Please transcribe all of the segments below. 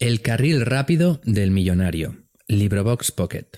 El carril rápido del millonario. Librobox Pocket.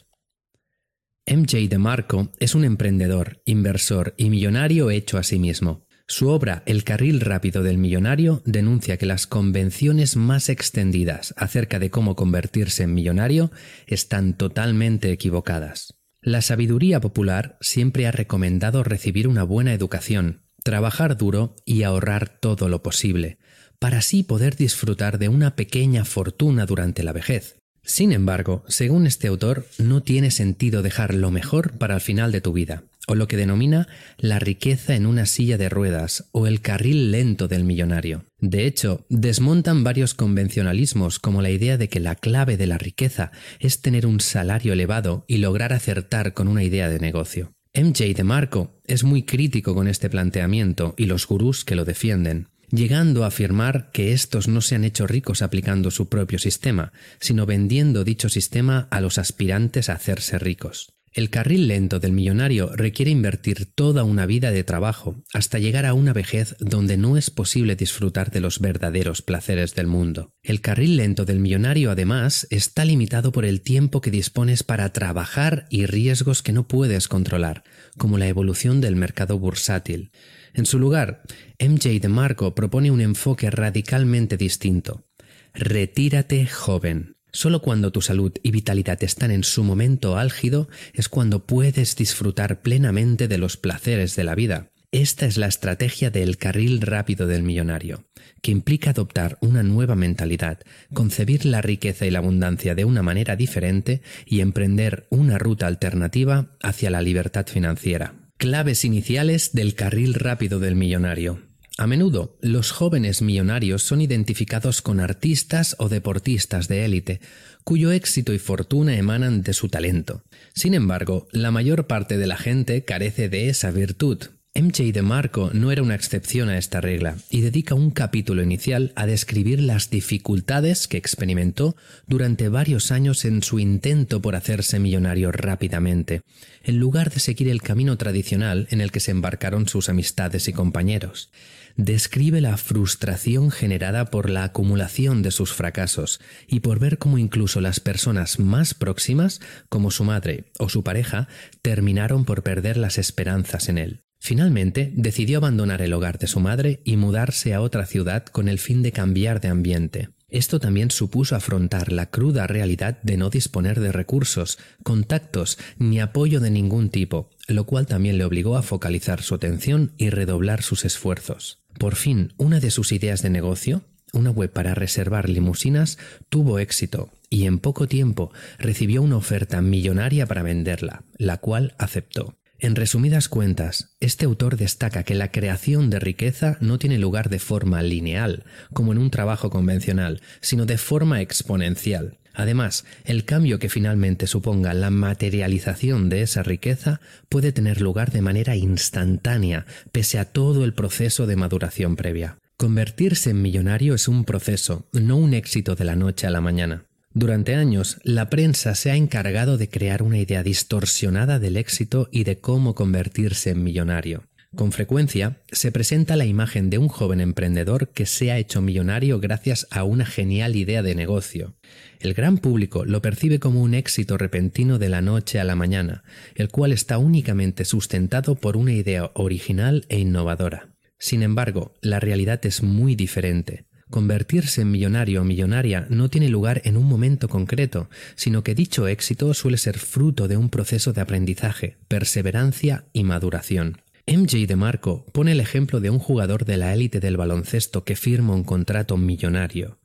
MJ DeMarco es un emprendedor, inversor y millonario hecho a sí mismo. Su obra El carril rápido del millonario denuncia que las convenciones más extendidas acerca de cómo convertirse en millonario están totalmente equivocadas. La sabiduría popular siempre ha recomendado recibir una buena educación, trabajar duro y ahorrar todo lo posible, para así poder disfrutar de una pequeña fortuna durante la vejez. Sin embargo, según este autor, no tiene sentido dejar lo mejor para el final de tu vida, o lo que denomina la riqueza en una silla de ruedas o el carril lento del millonario. De hecho, desmontan varios convencionalismos como la idea de que la clave de la riqueza es tener un salario elevado y lograr acertar con una idea de negocio. MJ de Marco es muy crítico con este planteamiento y los gurús que lo defienden llegando a afirmar que estos no se han hecho ricos aplicando su propio sistema, sino vendiendo dicho sistema a los aspirantes a hacerse ricos. El carril lento del millonario requiere invertir toda una vida de trabajo hasta llegar a una vejez donde no es posible disfrutar de los verdaderos placeres del mundo. El carril lento del millonario además está limitado por el tiempo que dispones para trabajar y riesgos que no puedes controlar, como la evolución del mercado bursátil. En su lugar, MJ de Marco propone un enfoque radicalmente distinto. Retírate joven. Solo cuando tu salud y vitalidad están en su momento álgido es cuando puedes disfrutar plenamente de los placeres de la vida. Esta es la estrategia del carril rápido del millonario, que implica adoptar una nueva mentalidad, concebir la riqueza y la abundancia de una manera diferente y emprender una ruta alternativa hacia la libertad financiera. Claves iniciales del carril rápido del millonario. A menudo, los jóvenes millonarios son identificados con artistas o deportistas de élite, cuyo éxito y fortuna emanan de su talento. Sin embargo, la mayor parte de la gente carece de esa virtud, MJ de Marco no era una excepción a esta regla y dedica un capítulo inicial a describir las dificultades que experimentó durante varios años en su intento por hacerse millonario rápidamente, en lugar de seguir el camino tradicional en el que se embarcaron sus amistades y compañeros. Describe la frustración generada por la acumulación de sus fracasos y por ver cómo incluso las personas más próximas, como su madre o su pareja, terminaron por perder las esperanzas en él. Finalmente, decidió abandonar el hogar de su madre y mudarse a otra ciudad con el fin de cambiar de ambiente. Esto también supuso afrontar la cruda realidad de no disponer de recursos, contactos ni apoyo de ningún tipo, lo cual también le obligó a focalizar su atención y redoblar sus esfuerzos. Por fin, una de sus ideas de negocio, una web para reservar limusinas, tuvo éxito y en poco tiempo recibió una oferta millonaria para venderla, la cual aceptó. En resumidas cuentas, este autor destaca que la creación de riqueza no tiene lugar de forma lineal, como en un trabajo convencional, sino de forma exponencial. Además, el cambio que finalmente suponga la materialización de esa riqueza puede tener lugar de manera instantánea, pese a todo el proceso de maduración previa. Convertirse en millonario es un proceso, no un éxito de la noche a la mañana. Durante años, la prensa se ha encargado de crear una idea distorsionada del éxito y de cómo convertirse en millonario. Con frecuencia se presenta la imagen de un joven emprendedor que se ha hecho millonario gracias a una genial idea de negocio. El gran público lo percibe como un éxito repentino de la noche a la mañana, el cual está únicamente sustentado por una idea original e innovadora. Sin embargo, la realidad es muy diferente. Convertirse en millonario o millonaria no tiene lugar en un momento concreto, sino que dicho éxito suele ser fruto de un proceso de aprendizaje, perseverancia y maduración. MJ de Marco pone el ejemplo de un jugador de la élite del baloncesto que firma un contrato millonario.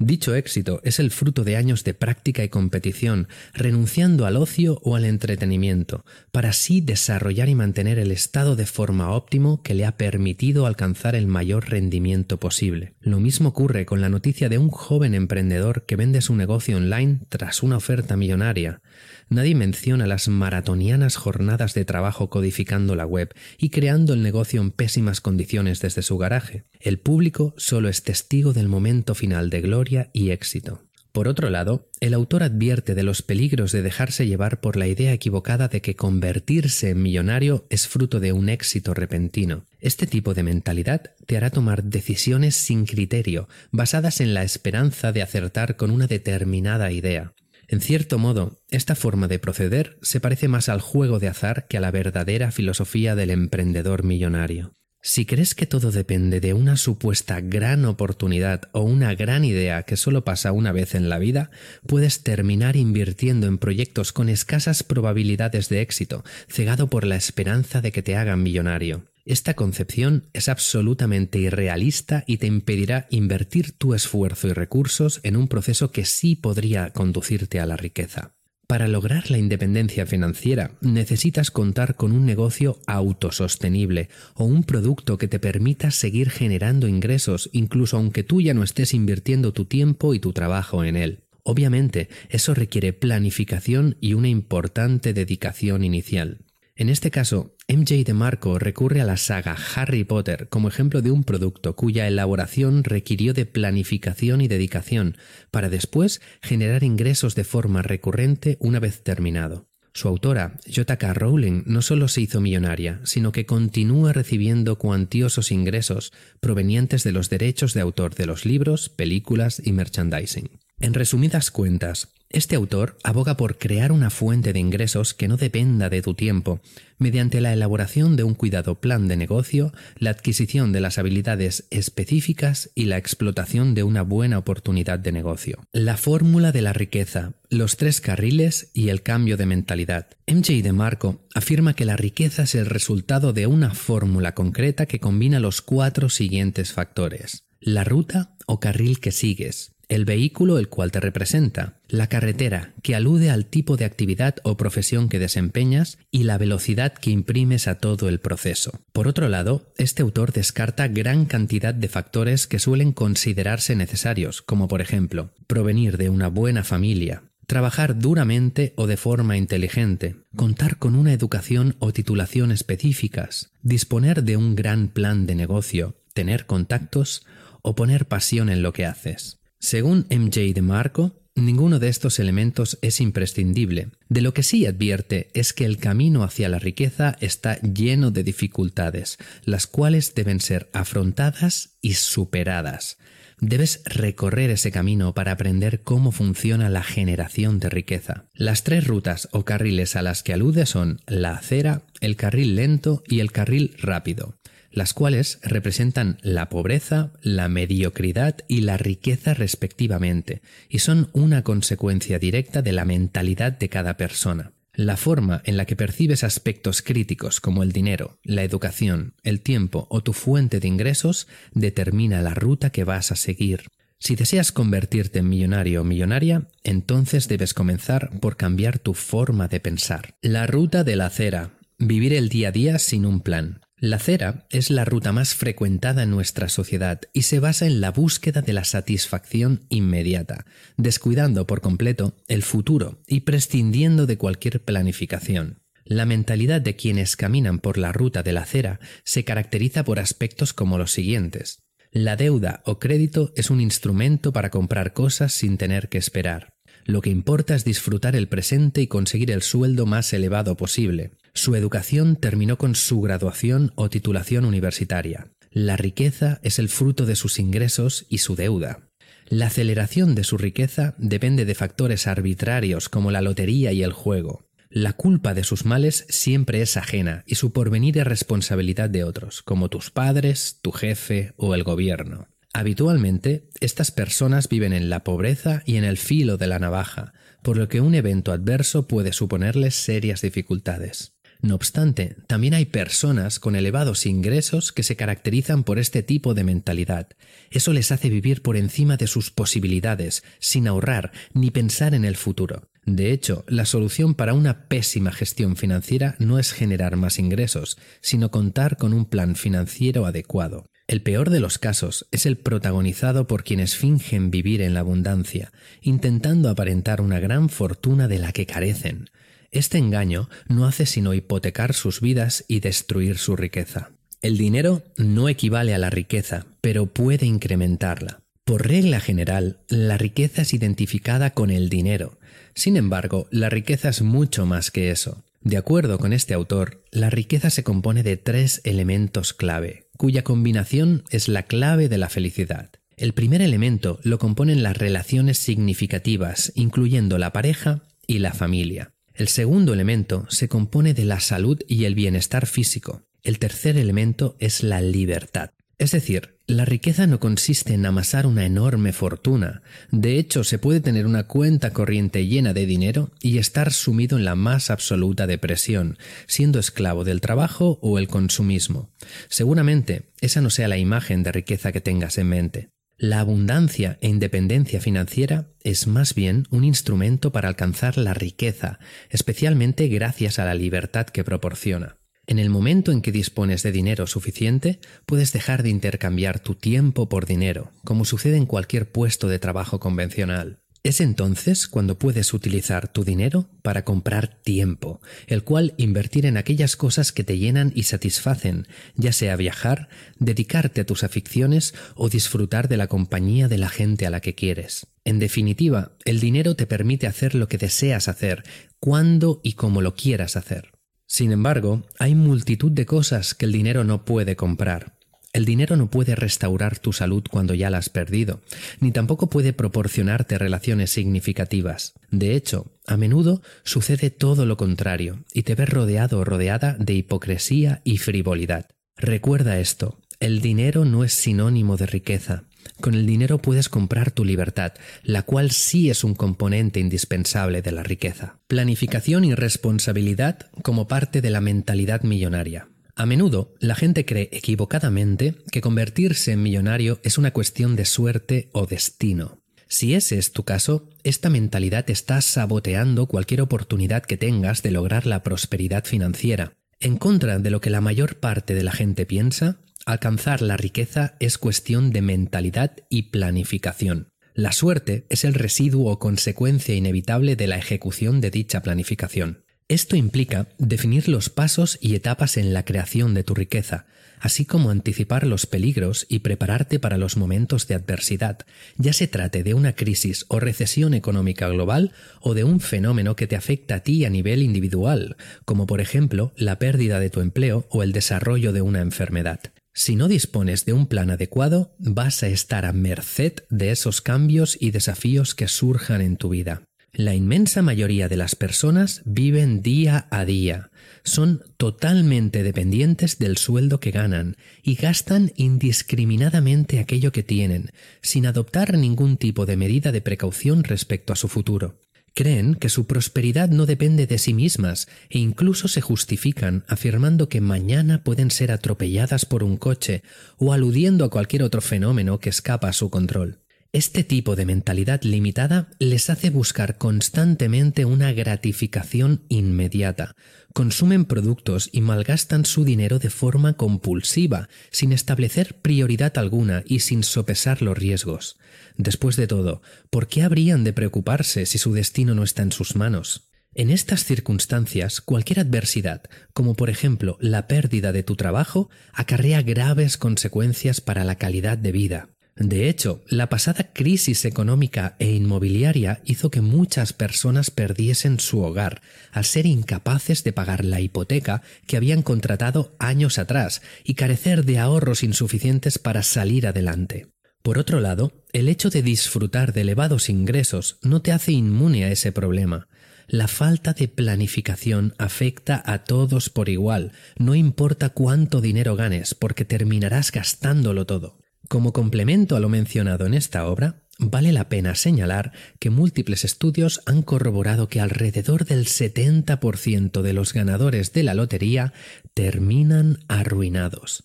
Dicho éxito es el fruto de años de práctica y competición, renunciando al ocio o al entretenimiento, para así desarrollar y mantener el estado de forma óptimo que le ha permitido alcanzar el mayor rendimiento posible. Lo mismo ocurre con la noticia de un joven emprendedor que vende su negocio online tras una oferta millonaria. Nadie menciona las maratonianas jornadas de trabajo codificando la web y creando el negocio en pésimas condiciones desde su garaje. El público solo es testigo del momento final de gloria y éxito. Por otro lado, el autor advierte de los peligros de dejarse llevar por la idea equivocada de que convertirse en millonario es fruto de un éxito repentino. Este tipo de mentalidad te hará tomar decisiones sin criterio, basadas en la esperanza de acertar con una determinada idea. En cierto modo, esta forma de proceder se parece más al juego de azar que a la verdadera filosofía del emprendedor millonario. Si crees que todo depende de una supuesta gran oportunidad o una gran idea que solo pasa una vez en la vida, puedes terminar invirtiendo en proyectos con escasas probabilidades de éxito, cegado por la esperanza de que te hagan millonario. Esta concepción es absolutamente irrealista y te impedirá invertir tu esfuerzo y recursos en un proceso que sí podría conducirte a la riqueza. Para lograr la independencia financiera necesitas contar con un negocio autosostenible o un producto que te permita seguir generando ingresos incluso aunque tú ya no estés invirtiendo tu tiempo y tu trabajo en él. Obviamente, eso requiere planificación y una importante dedicación inicial. En este caso, MJ DeMarco recurre a la saga Harry Potter como ejemplo de un producto cuya elaboración requirió de planificación y dedicación para después generar ingresos de forma recurrente una vez terminado. Su autora, J.K. Rowling, no solo se hizo millonaria, sino que continúa recibiendo cuantiosos ingresos provenientes de los derechos de autor de los libros, películas y merchandising. En resumidas cuentas, este autor aboga por crear una fuente de ingresos que no dependa de tu tiempo, mediante la elaboración de un cuidado plan de negocio, la adquisición de las habilidades específicas y la explotación de una buena oportunidad de negocio. La fórmula de la riqueza, los tres carriles y el cambio de mentalidad. MJ de Marco afirma que la riqueza es el resultado de una fórmula concreta que combina los cuatro siguientes factores. La ruta o carril que sigues, el vehículo el cual te representa, la carretera, que alude al tipo de actividad o profesión que desempeñas, y la velocidad que imprimes a todo el proceso. Por otro lado, este autor descarta gran cantidad de factores que suelen considerarse necesarios, como por ejemplo, provenir de una buena familia, trabajar duramente o de forma inteligente, contar con una educación o titulación específicas, disponer de un gran plan de negocio, tener contactos o poner pasión en lo que haces. Según MJ de Marco, ninguno de estos elementos es imprescindible. De lo que sí advierte es que el camino hacia la riqueza está lleno de dificultades, las cuales deben ser afrontadas y superadas. Debes recorrer ese camino para aprender cómo funciona la generación de riqueza. Las tres rutas o carriles a las que alude son la acera, el carril lento y el carril rápido las cuales representan la pobreza, la mediocridad y la riqueza respectivamente, y son una consecuencia directa de la mentalidad de cada persona. La forma en la que percibes aspectos críticos como el dinero, la educación, el tiempo o tu fuente de ingresos determina la ruta que vas a seguir. Si deseas convertirte en millonario o millonaria, entonces debes comenzar por cambiar tu forma de pensar. La ruta de la acera. Vivir el día a día sin un plan. La acera es la ruta más frecuentada en nuestra sociedad y se basa en la búsqueda de la satisfacción inmediata, descuidando por completo el futuro y prescindiendo de cualquier planificación. La mentalidad de quienes caminan por la ruta de la acera se caracteriza por aspectos como los siguientes. La deuda o crédito es un instrumento para comprar cosas sin tener que esperar. Lo que importa es disfrutar el presente y conseguir el sueldo más elevado posible. Su educación terminó con su graduación o titulación universitaria. La riqueza es el fruto de sus ingresos y su deuda. La aceleración de su riqueza depende de factores arbitrarios como la lotería y el juego. La culpa de sus males siempre es ajena y su porvenir es responsabilidad de otros, como tus padres, tu jefe o el gobierno. Habitualmente, estas personas viven en la pobreza y en el filo de la navaja, por lo que un evento adverso puede suponerles serias dificultades. No obstante, también hay personas con elevados ingresos que se caracterizan por este tipo de mentalidad. Eso les hace vivir por encima de sus posibilidades, sin ahorrar ni pensar en el futuro. De hecho, la solución para una pésima gestión financiera no es generar más ingresos, sino contar con un plan financiero adecuado. El peor de los casos es el protagonizado por quienes fingen vivir en la abundancia, intentando aparentar una gran fortuna de la que carecen. Este engaño no hace sino hipotecar sus vidas y destruir su riqueza. El dinero no equivale a la riqueza, pero puede incrementarla. Por regla general, la riqueza es identificada con el dinero. Sin embargo, la riqueza es mucho más que eso. De acuerdo con este autor, la riqueza se compone de tres elementos clave, cuya combinación es la clave de la felicidad. El primer elemento lo componen las relaciones significativas, incluyendo la pareja y la familia. El segundo elemento se compone de la salud y el bienestar físico. El tercer elemento es la libertad. Es decir, la riqueza no consiste en amasar una enorme fortuna. De hecho, se puede tener una cuenta corriente llena de dinero y estar sumido en la más absoluta depresión, siendo esclavo del trabajo o el consumismo. Seguramente esa no sea la imagen de riqueza que tengas en mente. La abundancia e independencia financiera es más bien un instrumento para alcanzar la riqueza, especialmente gracias a la libertad que proporciona. En el momento en que dispones de dinero suficiente, puedes dejar de intercambiar tu tiempo por dinero, como sucede en cualquier puesto de trabajo convencional. Es entonces cuando puedes utilizar tu dinero para comprar tiempo, el cual invertir en aquellas cosas que te llenan y satisfacen, ya sea viajar, dedicarte a tus aficiones o disfrutar de la compañía de la gente a la que quieres. En definitiva, el dinero te permite hacer lo que deseas hacer, cuando y como lo quieras hacer. Sin embargo, hay multitud de cosas que el dinero no puede comprar. El dinero no puede restaurar tu salud cuando ya la has perdido, ni tampoco puede proporcionarte relaciones significativas. De hecho, a menudo sucede todo lo contrario, y te ves rodeado o rodeada de hipocresía y frivolidad. Recuerda esto, el dinero no es sinónimo de riqueza, con el dinero puedes comprar tu libertad, la cual sí es un componente indispensable de la riqueza. Planificación y responsabilidad como parte de la mentalidad millonaria. A menudo la gente cree equivocadamente que convertirse en millonario es una cuestión de suerte o destino. Si ese es tu caso, esta mentalidad está saboteando cualquier oportunidad que tengas de lograr la prosperidad financiera. En contra de lo que la mayor parte de la gente piensa, Alcanzar la riqueza es cuestión de mentalidad y planificación. La suerte es el residuo o consecuencia inevitable de la ejecución de dicha planificación. Esto implica definir los pasos y etapas en la creación de tu riqueza, así como anticipar los peligros y prepararte para los momentos de adversidad, ya se trate de una crisis o recesión económica global o de un fenómeno que te afecta a ti a nivel individual, como por ejemplo la pérdida de tu empleo o el desarrollo de una enfermedad. Si no dispones de un plan adecuado, vas a estar a merced de esos cambios y desafíos que surjan en tu vida. La inmensa mayoría de las personas viven día a día, son totalmente dependientes del sueldo que ganan y gastan indiscriminadamente aquello que tienen, sin adoptar ningún tipo de medida de precaución respecto a su futuro. Creen que su prosperidad no depende de sí mismas e incluso se justifican afirmando que mañana pueden ser atropelladas por un coche o aludiendo a cualquier otro fenómeno que escapa a su control. Este tipo de mentalidad limitada les hace buscar constantemente una gratificación inmediata. Consumen productos y malgastan su dinero de forma compulsiva, sin establecer prioridad alguna y sin sopesar los riesgos. Después de todo, ¿por qué habrían de preocuparse si su destino no está en sus manos? En estas circunstancias, cualquier adversidad, como por ejemplo la pérdida de tu trabajo, acarrea graves consecuencias para la calidad de vida. De hecho, la pasada crisis económica e inmobiliaria hizo que muchas personas perdiesen su hogar al ser incapaces de pagar la hipoteca que habían contratado años atrás y carecer de ahorros insuficientes para salir adelante. Por otro lado, el hecho de disfrutar de elevados ingresos no te hace inmune a ese problema. La falta de planificación afecta a todos por igual, no importa cuánto dinero ganes, porque terminarás gastándolo todo. Como complemento a lo mencionado en esta obra, vale la pena señalar que múltiples estudios han corroborado que alrededor del 70% de los ganadores de la lotería terminan arruinados.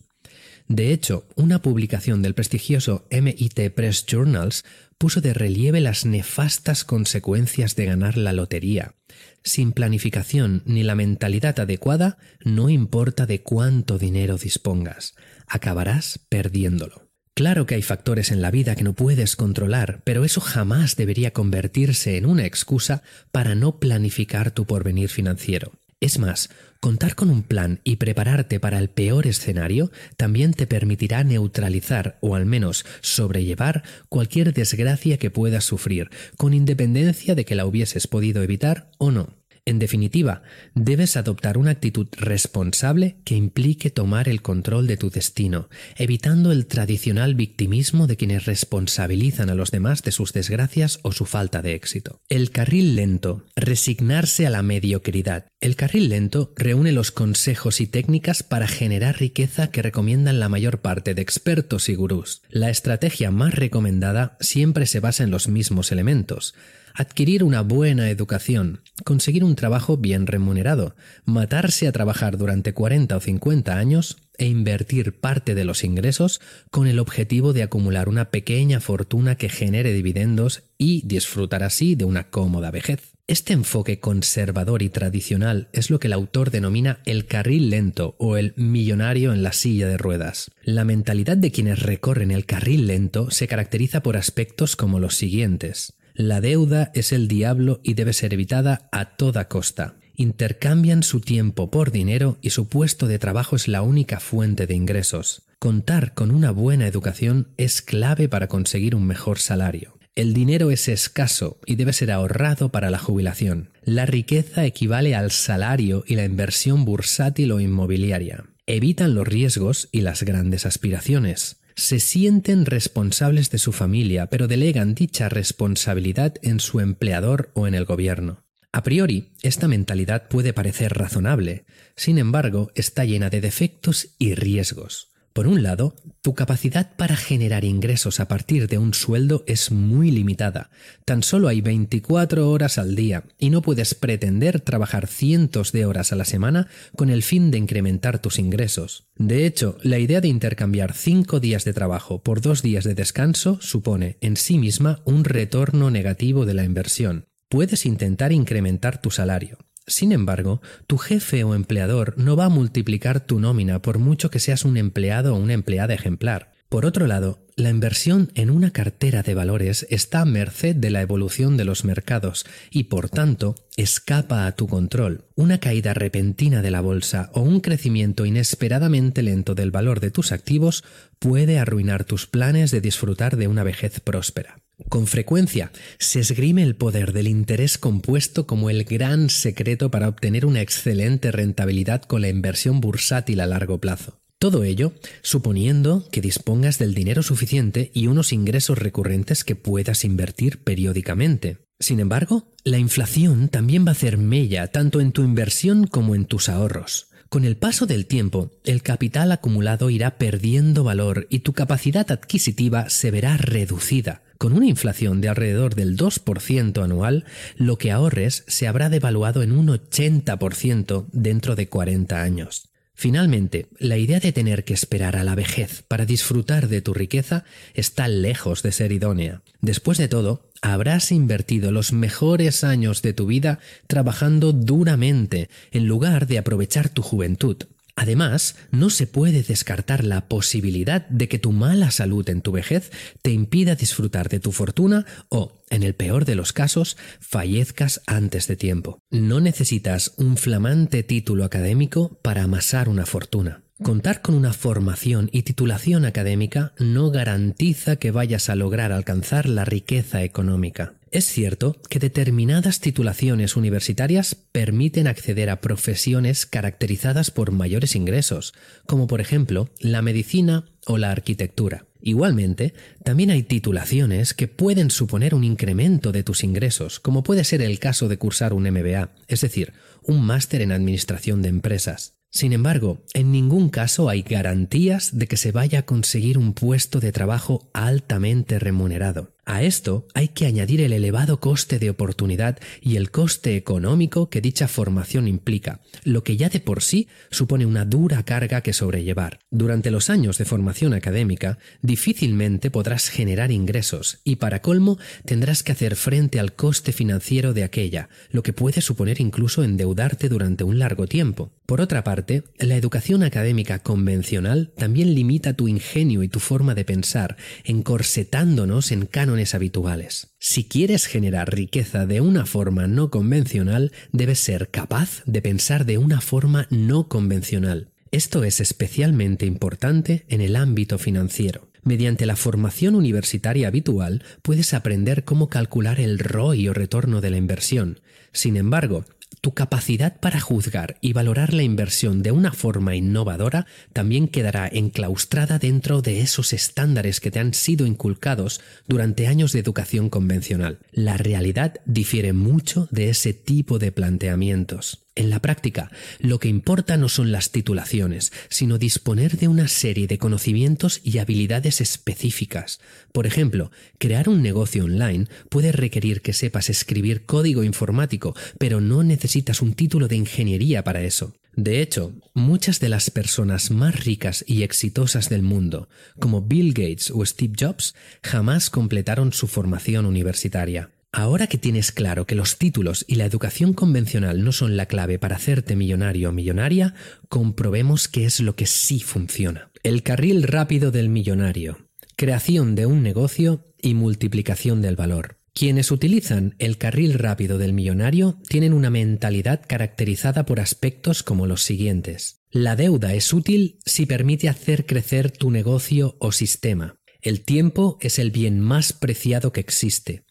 De hecho, una publicación del prestigioso MIT Press Journals puso de relieve las nefastas consecuencias de ganar la lotería. Sin planificación ni la mentalidad adecuada, no importa de cuánto dinero dispongas, acabarás perdiéndolo. Claro que hay factores en la vida que no puedes controlar, pero eso jamás debería convertirse en una excusa para no planificar tu porvenir financiero. Es más, contar con un plan y prepararte para el peor escenario también te permitirá neutralizar o al menos sobrellevar cualquier desgracia que puedas sufrir, con independencia de que la hubieses podido evitar o no. En definitiva, debes adoptar una actitud responsable que implique tomar el control de tu destino, evitando el tradicional victimismo de quienes responsabilizan a los demás de sus desgracias o su falta de éxito. El carril lento, resignarse a la mediocridad. El carril lento reúne los consejos y técnicas para generar riqueza que recomiendan la mayor parte de expertos y gurús. La estrategia más recomendada siempre se basa en los mismos elementos adquirir una buena educación, conseguir un trabajo bien remunerado, matarse a trabajar durante 40 o 50 años e invertir parte de los ingresos con el objetivo de acumular una pequeña fortuna que genere dividendos y disfrutar así de una cómoda vejez. Este enfoque conservador y tradicional es lo que el autor denomina el carril lento o el millonario en la silla de ruedas. La mentalidad de quienes recorren el carril lento se caracteriza por aspectos como los siguientes. La deuda es el diablo y debe ser evitada a toda costa. Intercambian su tiempo por dinero y su puesto de trabajo es la única fuente de ingresos. Contar con una buena educación es clave para conseguir un mejor salario. El dinero es escaso y debe ser ahorrado para la jubilación. La riqueza equivale al salario y la inversión bursátil o inmobiliaria. Evitan los riesgos y las grandes aspiraciones se sienten responsables de su familia, pero delegan dicha responsabilidad en su empleador o en el gobierno. A priori, esta mentalidad puede parecer razonable, sin embargo, está llena de defectos y riesgos. Por un lado, tu capacidad para generar ingresos a partir de un sueldo es muy limitada. Tan solo hay 24 horas al día y no puedes pretender trabajar cientos de horas a la semana con el fin de incrementar tus ingresos. De hecho, la idea de intercambiar 5 días de trabajo por 2 días de descanso supone en sí misma un retorno negativo de la inversión. Puedes intentar incrementar tu salario, sin embargo, tu jefe o empleador no va a multiplicar tu nómina por mucho que seas un empleado o una empleada ejemplar. Por otro lado, la inversión en una cartera de valores está a merced de la evolución de los mercados y, por tanto, escapa a tu control. Una caída repentina de la bolsa o un crecimiento inesperadamente lento del valor de tus activos puede arruinar tus planes de disfrutar de una vejez próspera. Con frecuencia se esgrime el poder del interés compuesto como el gran secreto para obtener una excelente rentabilidad con la inversión bursátil a largo plazo. Todo ello suponiendo que dispongas del dinero suficiente y unos ingresos recurrentes que puedas invertir periódicamente. Sin embargo, la inflación también va a hacer mella tanto en tu inversión como en tus ahorros. Con el paso del tiempo, el capital acumulado irá perdiendo valor y tu capacidad adquisitiva se verá reducida. Con una inflación de alrededor del 2% anual, lo que ahorres se habrá devaluado en un 80% dentro de 40 años. Finalmente, la idea de tener que esperar a la vejez para disfrutar de tu riqueza está lejos de ser idónea. Después de todo, habrás invertido los mejores años de tu vida trabajando duramente en lugar de aprovechar tu juventud. Además, no se puede descartar la posibilidad de que tu mala salud en tu vejez te impida disfrutar de tu fortuna o, en el peor de los casos, fallezcas antes de tiempo. No necesitas un flamante título académico para amasar una fortuna. Contar con una formación y titulación académica no garantiza que vayas a lograr alcanzar la riqueza económica. Es cierto que determinadas titulaciones universitarias permiten acceder a profesiones caracterizadas por mayores ingresos, como por ejemplo la medicina o la arquitectura. Igualmente, también hay titulaciones que pueden suponer un incremento de tus ingresos, como puede ser el caso de cursar un MBA, es decir, un máster en administración de empresas. Sin embargo, en ningún caso hay garantías de que se vaya a conseguir un puesto de trabajo altamente remunerado. A esto hay que añadir el elevado coste de oportunidad y el coste económico que dicha formación implica, lo que ya de por sí supone una dura carga que sobrellevar. Durante los años de formación académica, difícilmente podrás generar ingresos y para colmo tendrás que hacer frente al coste financiero de aquella, lo que puede suponer incluso endeudarte durante un largo tiempo. Por otra parte, la educación académica convencional también limita tu ingenio y tu forma de pensar, encorsetándonos en cánones habituales. Si quieres generar riqueza de una forma no convencional, debes ser capaz de pensar de una forma no convencional. Esto es especialmente importante en el ámbito financiero. Mediante la formación universitaria habitual puedes aprender cómo calcular el ROI o retorno de la inversión. Sin embargo, tu capacidad para juzgar y valorar la inversión de una forma innovadora también quedará enclaustrada dentro de esos estándares que te han sido inculcados durante años de educación convencional. La realidad difiere mucho de ese tipo de planteamientos. En la práctica, lo que importa no son las titulaciones, sino disponer de una serie de conocimientos y habilidades específicas. Por ejemplo, crear un negocio online puede requerir que sepas escribir código informático, pero no necesitas un título de ingeniería para eso. De hecho, muchas de las personas más ricas y exitosas del mundo, como Bill Gates o Steve Jobs, jamás completaron su formación universitaria. Ahora que tienes claro que los títulos y la educación convencional no son la clave para hacerte millonario o millonaria, comprobemos qué es lo que sí funciona. El carril rápido del millonario, creación de un negocio y multiplicación del valor. Quienes utilizan el carril rápido del millonario tienen una mentalidad caracterizada por aspectos como los siguientes. La deuda es útil si permite hacer crecer tu negocio o sistema. El tiempo es el bien más preciado que existe.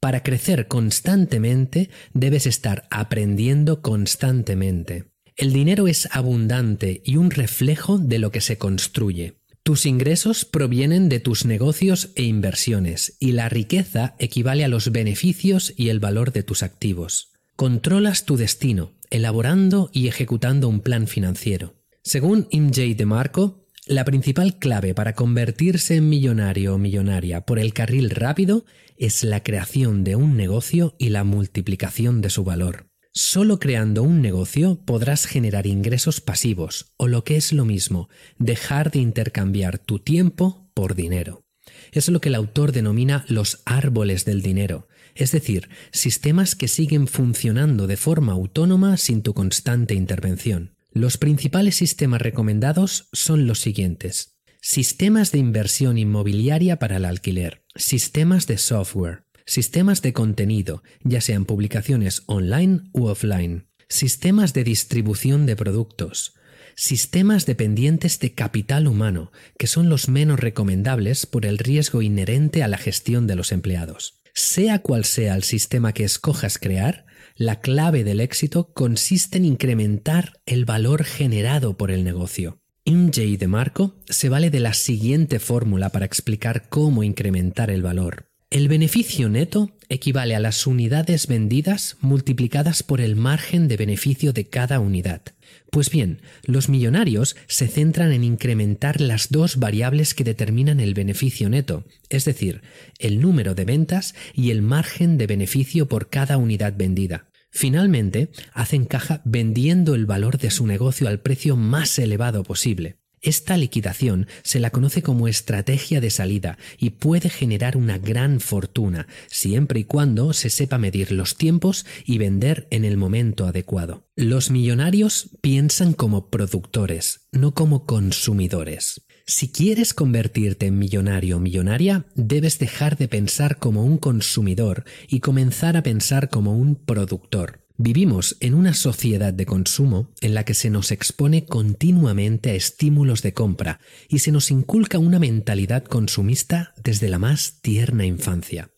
Para crecer constantemente debes estar aprendiendo constantemente. El dinero es abundante y un reflejo de lo que se construye. Tus ingresos provienen de tus negocios e inversiones y la riqueza equivale a los beneficios y el valor de tus activos. Controlas tu destino, elaborando y ejecutando un plan financiero. Según MJ DeMarco, la principal clave para convertirse en millonario o millonaria por el carril rápido es la creación de un negocio y la multiplicación de su valor. Solo creando un negocio podrás generar ingresos pasivos, o lo que es lo mismo, dejar de intercambiar tu tiempo por dinero. Es lo que el autor denomina los árboles del dinero, es decir, sistemas que siguen funcionando de forma autónoma sin tu constante intervención. Los principales sistemas recomendados son los siguientes. Sistemas de inversión inmobiliaria para el alquiler, sistemas de software, sistemas de contenido, ya sean publicaciones online u offline, sistemas de distribución de productos, sistemas dependientes de capital humano, que son los menos recomendables por el riesgo inherente a la gestión de los empleados. Sea cual sea el sistema que escojas crear, la clave del éxito consiste en incrementar el valor generado por el negocio. MJ de Marco se vale de la siguiente fórmula para explicar cómo incrementar el valor. El beneficio neto equivale a las unidades vendidas multiplicadas por el margen de beneficio de cada unidad. Pues bien, los millonarios se centran en incrementar las dos variables que determinan el beneficio neto, es decir, el número de ventas y el margen de beneficio por cada unidad vendida. Finalmente, hacen caja vendiendo el valor de su negocio al precio más elevado posible. Esta liquidación se la conoce como estrategia de salida y puede generar una gran fortuna, siempre y cuando se sepa medir los tiempos y vender en el momento adecuado. Los millonarios piensan como productores, no como consumidores. Si quieres convertirte en millonario o millonaria, debes dejar de pensar como un consumidor y comenzar a pensar como un productor. Vivimos en una sociedad de consumo en la que se nos expone continuamente a estímulos de compra y se nos inculca una mentalidad consumista desde la más tierna infancia.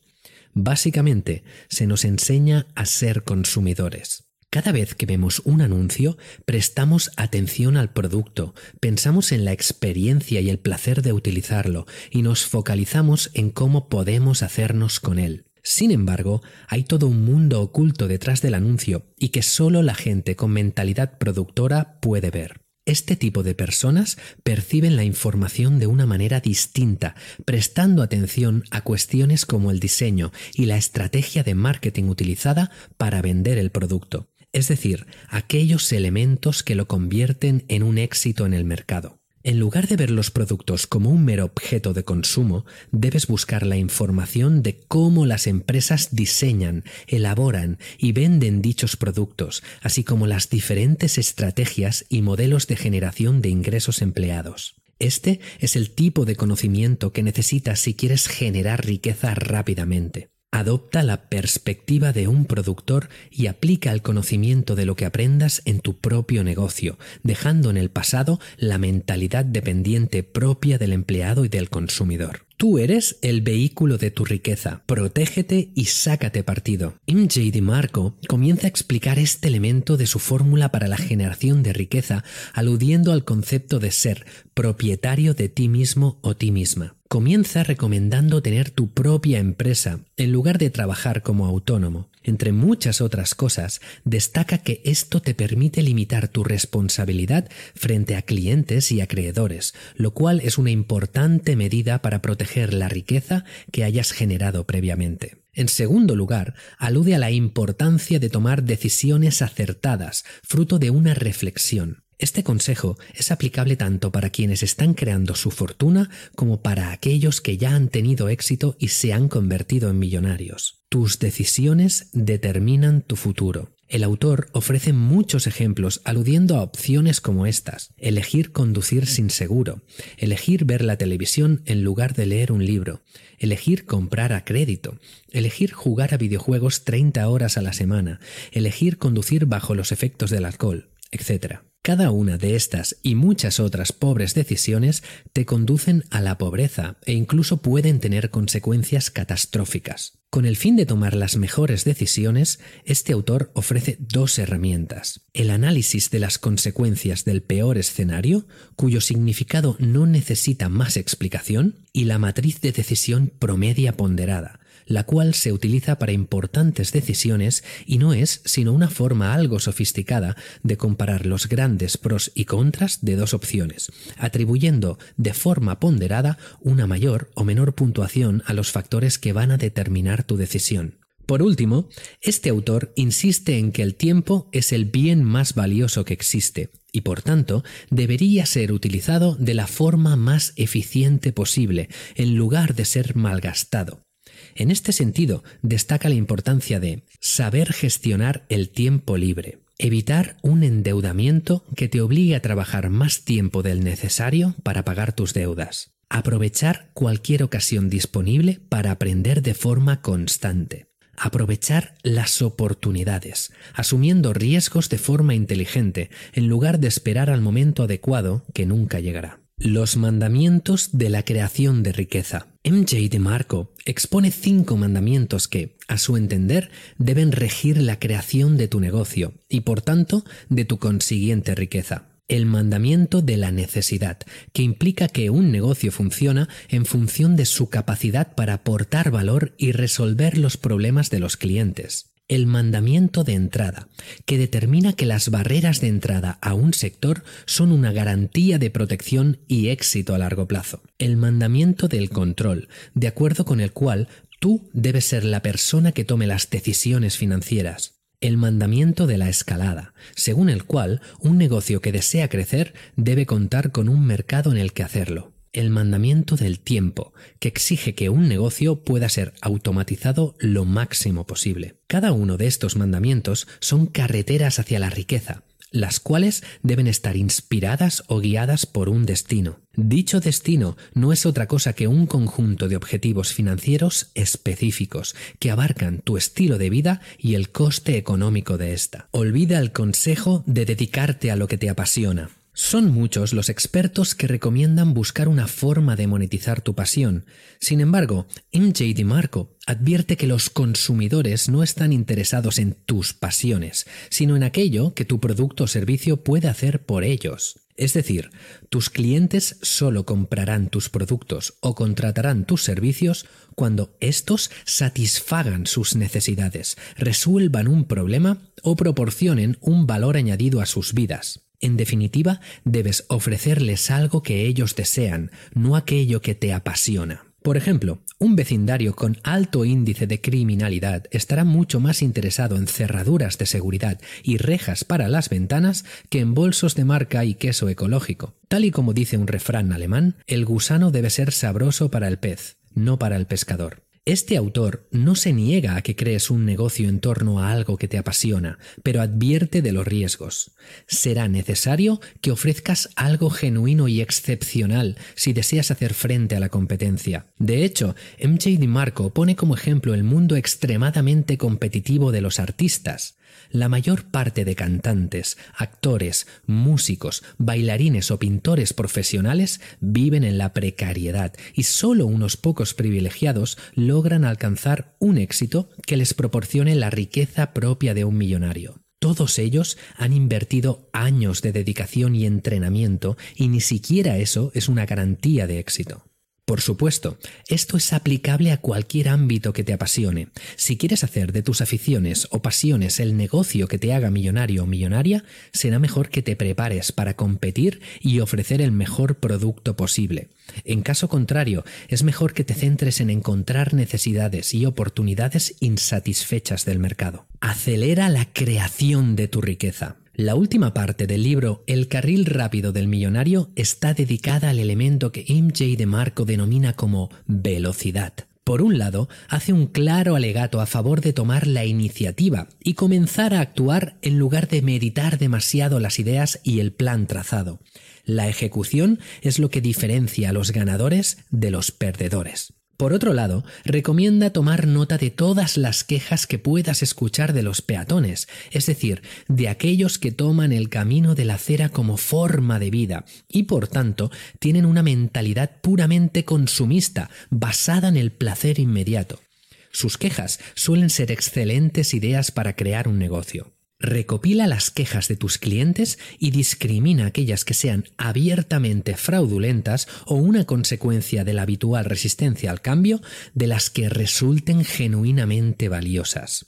Básicamente, se nos enseña a ser consumidores. Cada vez que vemos un anuncio, prestamos atención al producto, pensamos en la experiencia y el placer de utilizarlo y nos focalizamos en cómo podemos hacernos con él. Sin embargo, hay todo un mundo oculto detrás del anuncio y que solo la gente con mentalidad productora puede ver. Este tipo de personas perciben la información de una manera distinta, prestando atención a cuestiones como el diseño y la estrategia de marketing utilizada para vender el producto es decir, aquellos elementos que lo convierten en un éxito en el mercado. En lugar de ver los productos como un mero objeto de consumo, debes buscar la información de cómo las empresas diseñan, elaboran y venden dichos productos, así como las diferentes estrategias y modelos de generación de ingresos empleados. Este es el tipo de conocimiento que necesitas si quieres generar riqueza rápidamente. Adopta la perspectiva de un productor y aplica el conocimiento de lo que aprendas en tu propio negocio, dejando en el pasado la mentalidad dependiente propia del empleado y del consumidor. Tú eres el vehículo de tu riqueza. Protégete y sácate partido. MJ DiMarco comienza a explicar este elemento de su fórmula para la generación de riqueza, aludiendo al concepto de ser propietario de ti mismo o ti misma. Comienza recomendando tener tu propia empresa en lugar de trabajar como autónomo. Entre muchas otras cosas, destaca que esto te permite limitar tu responsabilidad frente a clientes y acreedores, lo cual es una importante medida para proteger la riqueza que hayas generado previamente. En segundo lugar, alude a la importancia de tomar decisiones acertadas, fruto de una reflexión. Este consejo es aplicable tanto para quienes están creando su fortuna como para aquellos que ya han tenido éxito y se han convertido en millonarios. Tus decisiones determinan tu futuro. El autor ofrece muchos ejemplos aludiendo a opciones como estas. Elegir conducir sin seguro, elegir ver la televisión en lugar de leer un libro, elegir comprar a crédito, elegir jugar a videojuegos 30 horas a la semana, elegir conducir bajo los efectos del alcohol, etc. Cada una de estas y muchas otras pobres decisiones te conducen a la pobreza e incluso pueden tener consecuencias catastróficas. Con el fin de tomar las mejores decisiones, este autor ofrece dos herramientas. El análisis de las consecuencias del peor escenario, cuyo significado no necesita más explicación, y la matriz de decisión promedia ponderada, la cual se utiliza para importantes decisiones y no es sino una forma algo sofisticada de comparar los grandes pros y contras de dos opciones, atribuyendo de forma ponderada una mayor o menor puntuación a los factores que van a determinar tu decisión. Por último, este autor insiste en que el tiempo es el bien más valioso que existe y por tanto debería ser utilizado de la forma más eficiente posible en lugar de ser malgastado. En este sentido, destaca la importancia de saber gestionar el tiempo libre, evitar un endeudamiento que te obligue a trabajar más tiempo del necesario para pagar tus deudas, aprovechar cualquier ocasión disponible para aprender de forma constante, aprovechar las oportunidades, asumiendo riesgos de forma inteligente en lugar de esperar al momento adecuado que nunca llegará. Los mandamientos de la creación de riqueza. MJ de Marco expone cinco mandamientos que, a su entender, deben regir la creación de tu negocio y, por tanto, de tu consiguiente riqueza. El mandamiento de la necesidad, que implica que un negocio funciona en función de su capacidad para aportar valor y resolver los problemas de los clientes el mandamiento de entrada, que determina que las barreras de entrada a un sector son una garantía de protección y éxito a largo plazo. El mandamiento del control, de acuerdo con el cual tú debes ser la persona que tome las decisiones financieras. El mandamiento de la escalada, según el cual un negocio que desea crecer debe contar con un mercado en el que hacerlo el mandamiento del tiempo, que exige que un negocio pueda ser automatizado lo máximo posible. Cada uno de estos mandamientos son carreteras hacia la riqueza, las cuales deben estar inspiradas o guiadas por un destino. Dicho destino no es otra cosa que un conjunto de objetivos financieros específicos que abarcan tu estilo de vida y el coste económico de esta. Olvida el consejo de dedicarte a lo que te apasiona. Son muchos los expertos que recomiendan buscar una forma de monetizar tu pasión. Sin embargo, MJ DiMarco advierte que los consumidores no están interesados en tus pasiones, sino en aquello que tu producto o servicio puede hacer por ellos. Es decir, tus clientes solo comprarán tus productos o contratarán tus servicios cuando estos satisfagan sus necesidades, resuelvan un problema o proporcionen un valor añadido a sus vidas. En definitiva, debes ofrecerles algo que ellos desean, no aquello que te apasiona. Por ejemplo, un vecindario con alto índice de criminalidad estará mucho más interesado en cerraduras de seguridad y rejas para las ventanas que en bolsos de marca y queso ecológico. Tal y como dice un refrán alemán, el gusano debe ser sabroso para el pez, no para el pescador. Este autor no se niega a que crees un negocio en torno a algo que te apasiona, pero advierte de los riesgos. Será necesario que ofrezcas algo genuino y excepcional si deseas hacer frente a la competencia. De hecho, MJ DiMarco pone como ejemplo el mundo extremadamente competitivo de los artistas. La mayor parte de cantantes, actores, músicos, bailarines o pintores profesionales viven en la precariedad y solo unos pocos privilegiados logran alcanzar un éxito que les proporcione la riqueza propia de un millonario. Todos ellos han invertido años de dedicación y entrenamiento y ni siquiera eso es una garantía de éxito. Por supuesto, esto es aplicable a cualquier ámbito que te apasione. Si quieres hacer de tus aficiones o pasiones el negocio que te haga millonario o millonaria, será mejor que te prepares para competir y ofrecer el mejor producto posible. En caso contrario, es mejor que te centres en encontrar necesidades y oportunidades insatisfechas del mercado. Acelera la creación de tu riqueza. La última parte del libro El carril rápido del millonario está dedicada al elemento que MJ de Marco denomina como velocidad. Por un lado, hace un claro alegato a favor de tomar la iniciativa y comenzar a actuar en lugar de meditar demasiado las ideas y el plan trazado. La ejecución es lo que diferencia a los ganadores de los perdedores. Por otro lado, recomienda tomar nota de todas las quejas que puedas escuchar de los peatones, es decir, de aquellos que toman el camino de la acera como forma de vida y por tanto tienen una mentalidad puramente consumista, basada en el placer inmediato. Sus quejas suelen ser excelentes ideas para crear un negocio. Recopila las quejas de tus clientes y discrimina aquellas que sean abiertamente fraudulentas o una consecuencia de la habitual resistencia al cambio de las que resulten genuinamente valiosas.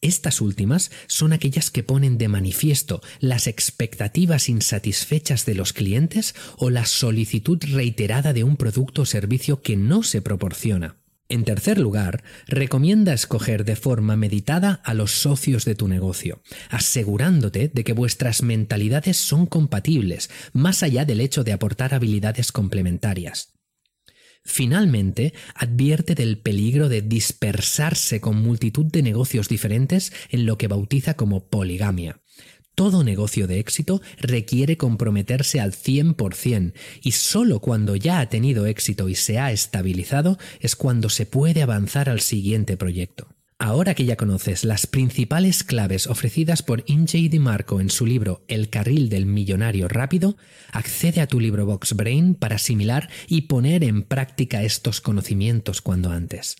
Estas últimas son aquellas que ponen de manifiesto las expectativas insatisfechas de los clientes o la solicitud reiterada de un producto o servicio que no se proporciona. En tercer lugar, recomienda escoger de forma meditada a los socios de tu negocio, asegurándote de que vuestras mentalidades son compatibles, más allá del hecho de aportar habilidades complementarias. Finalmente, advierte del peligro de dispersarse con multitud de negocios diferentes en lo que bautiza como poligamia. Todo negocio de éxito requiere comprometerse al 100% y solo cuando ya ha tenido éxito y se ha estabilizado es cuando se puede avanzar al siguiente proyecto. Ahora que ya conoces las principales claves ofrecidas por Injay DiMarco en su libro El carril del millonario rápido, accede a tu libro Box Brain para asimilar y poner en práctica estos conocimientos cuando antes.